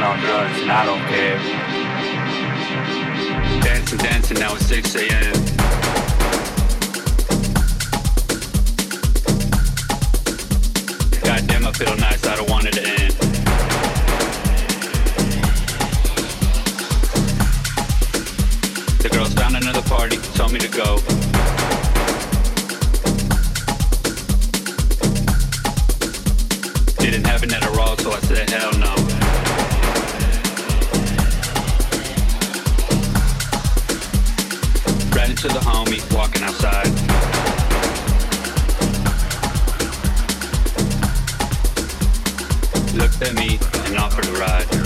dancing on drugs and I don't care. Dancing, dancing, now it's 6 a.m. Goddamn, I feel nice, I don't want it to end. The girls found another party, told me to go. Didn't have it at a raw, so I said hell no. to the homie walking outside. Looked at me and offered a ride.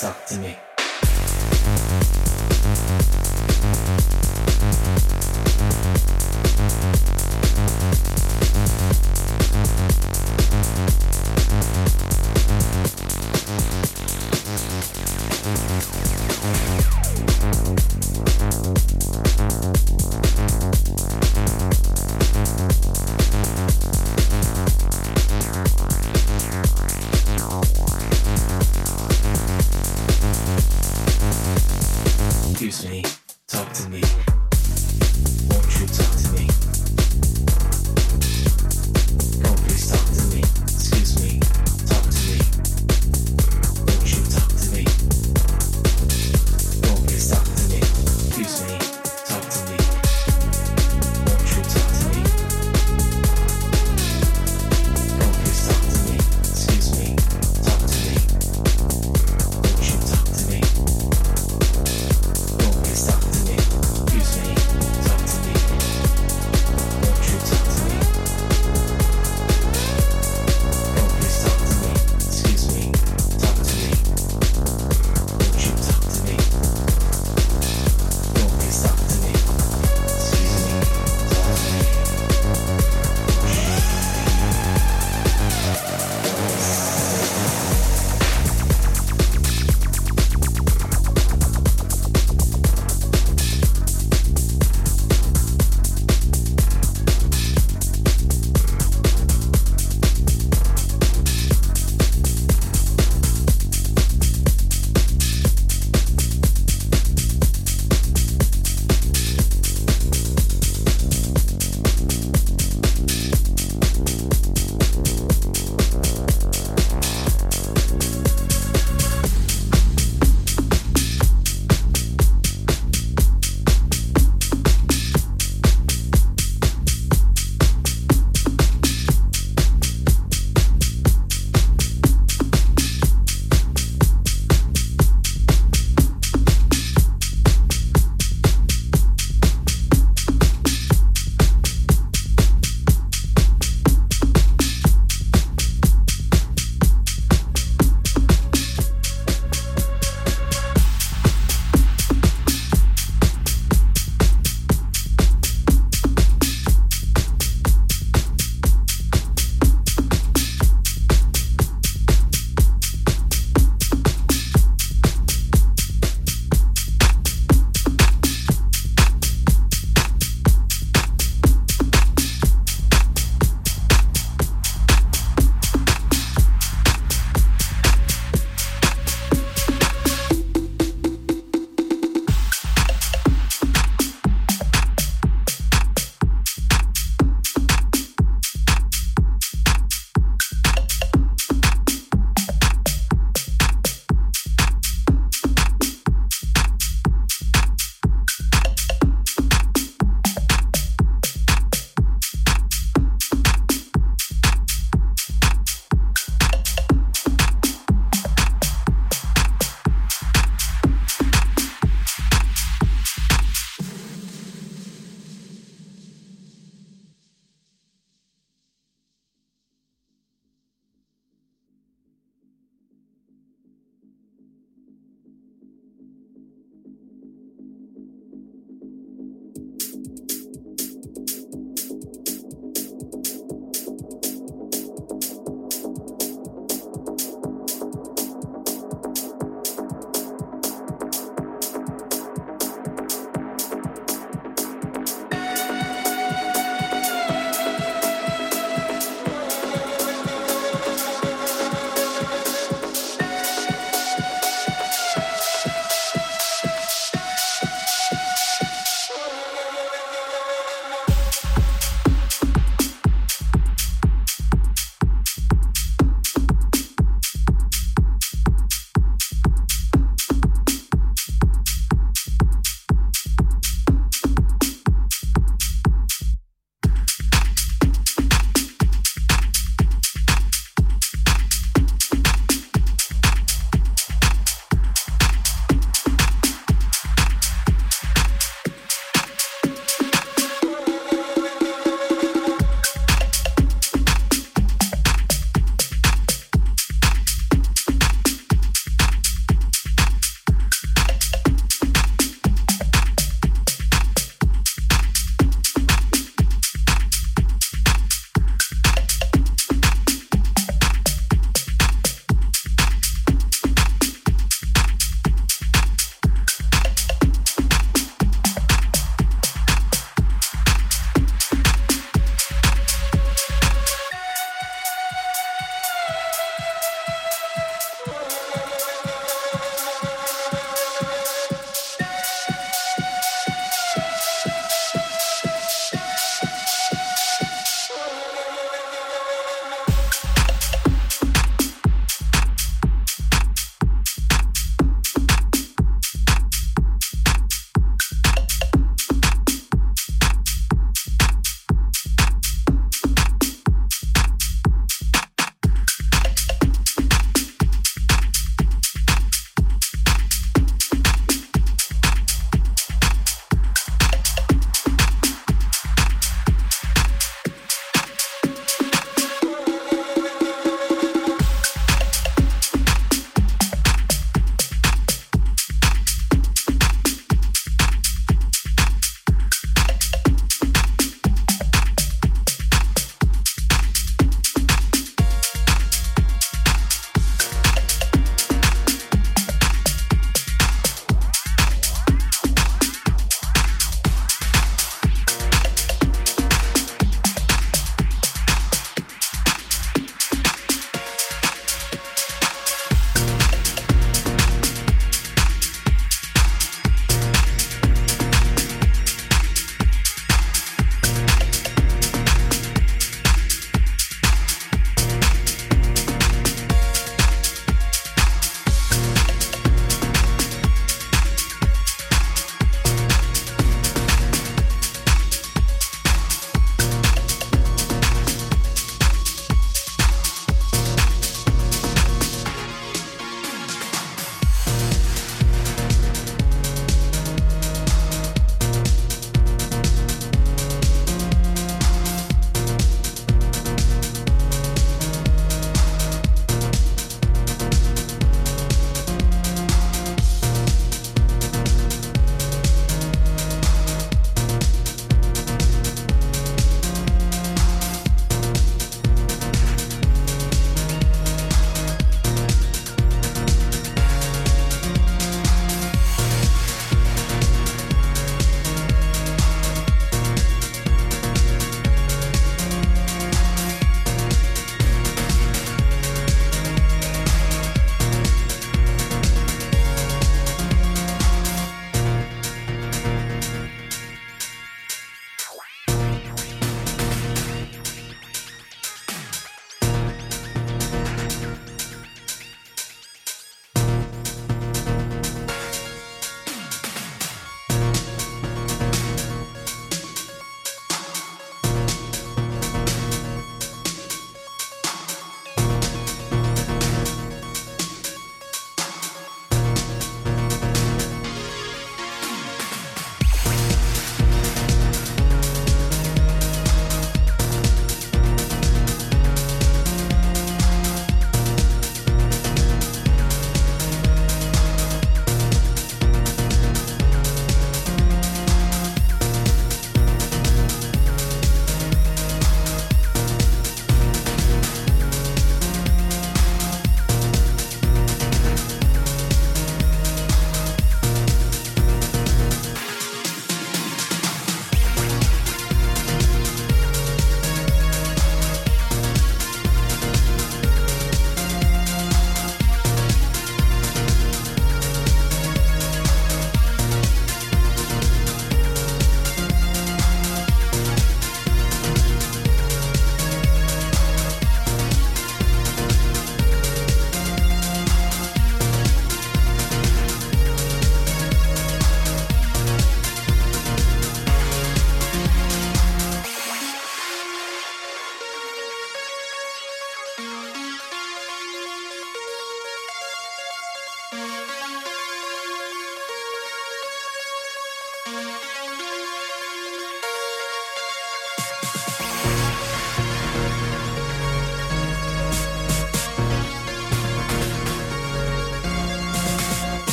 Talk to me.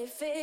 me feel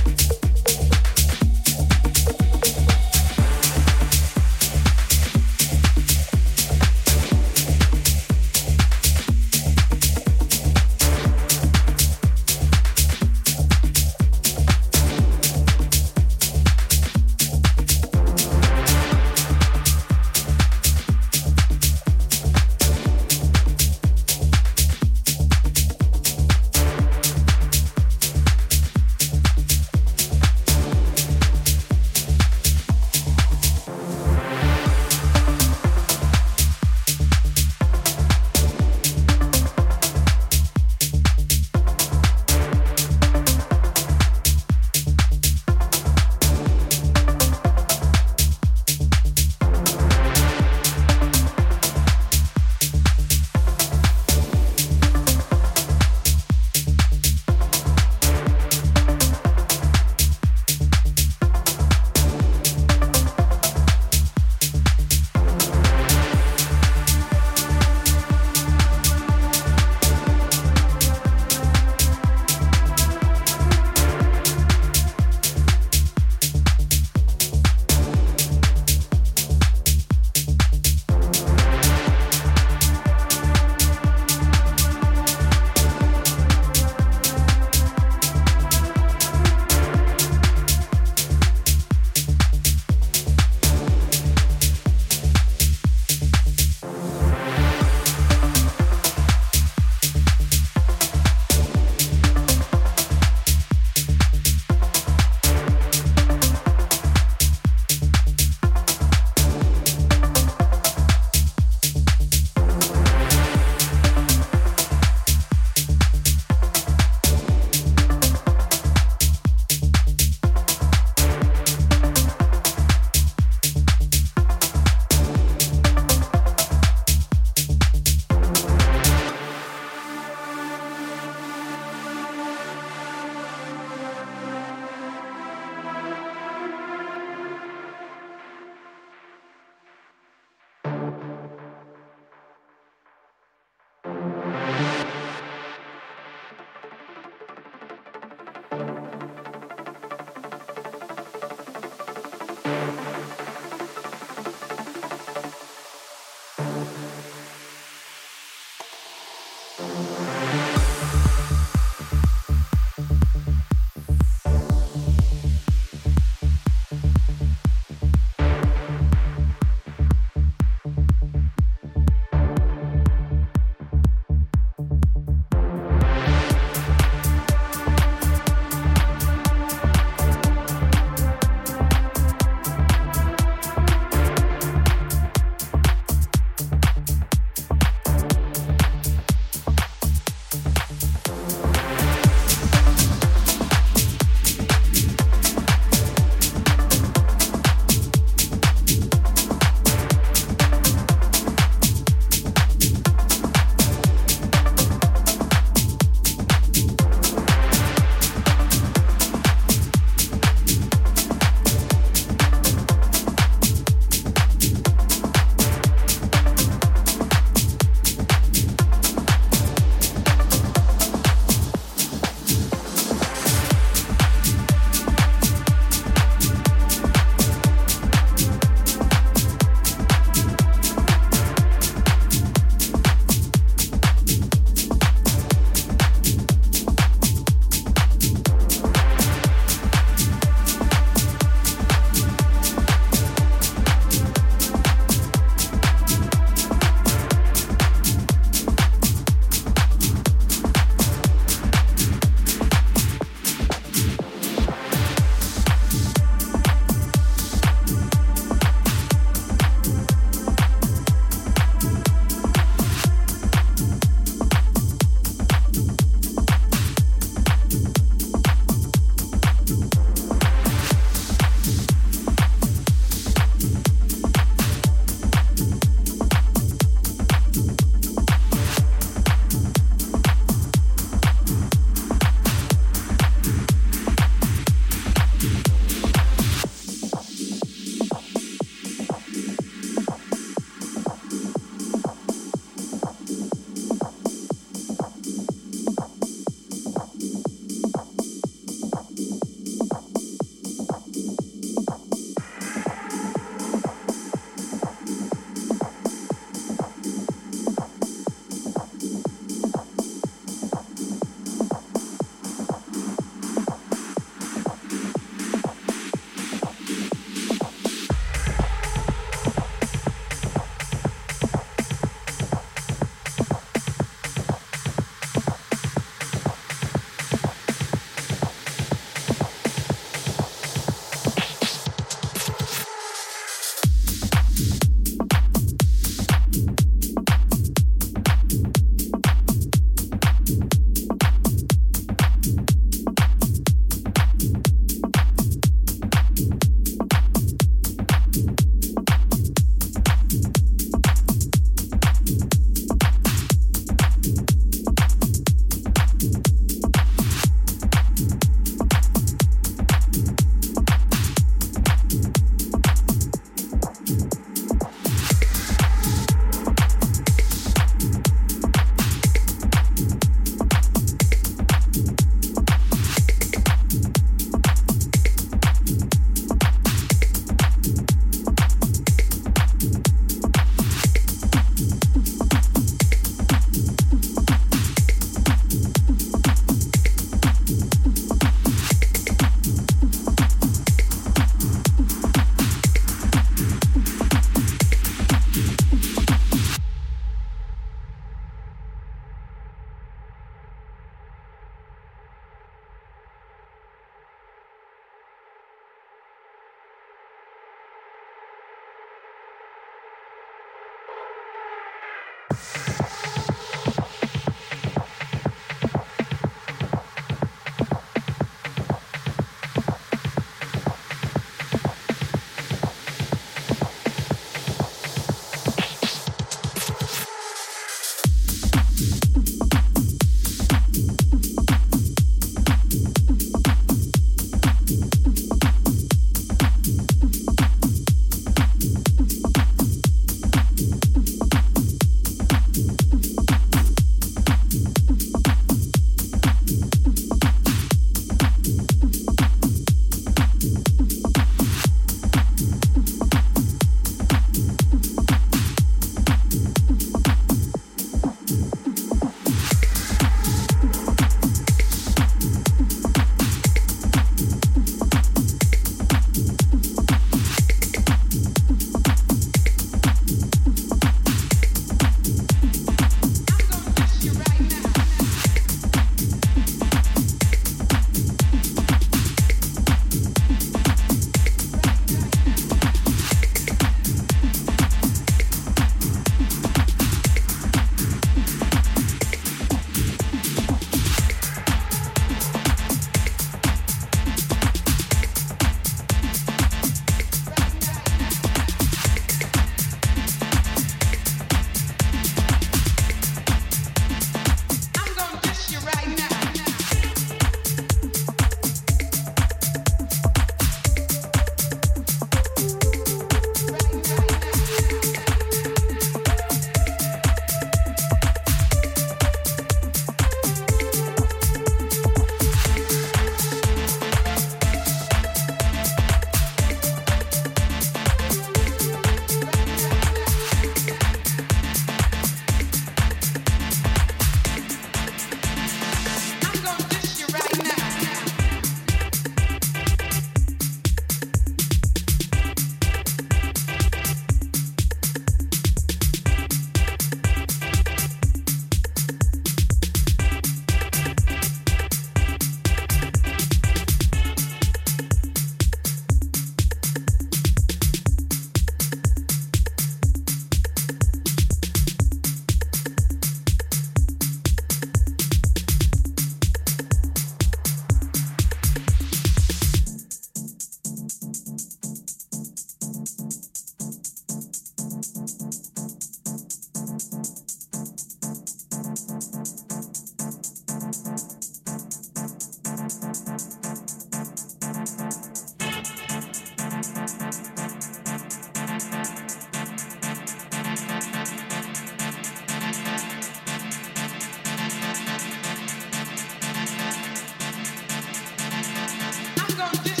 gonna dis-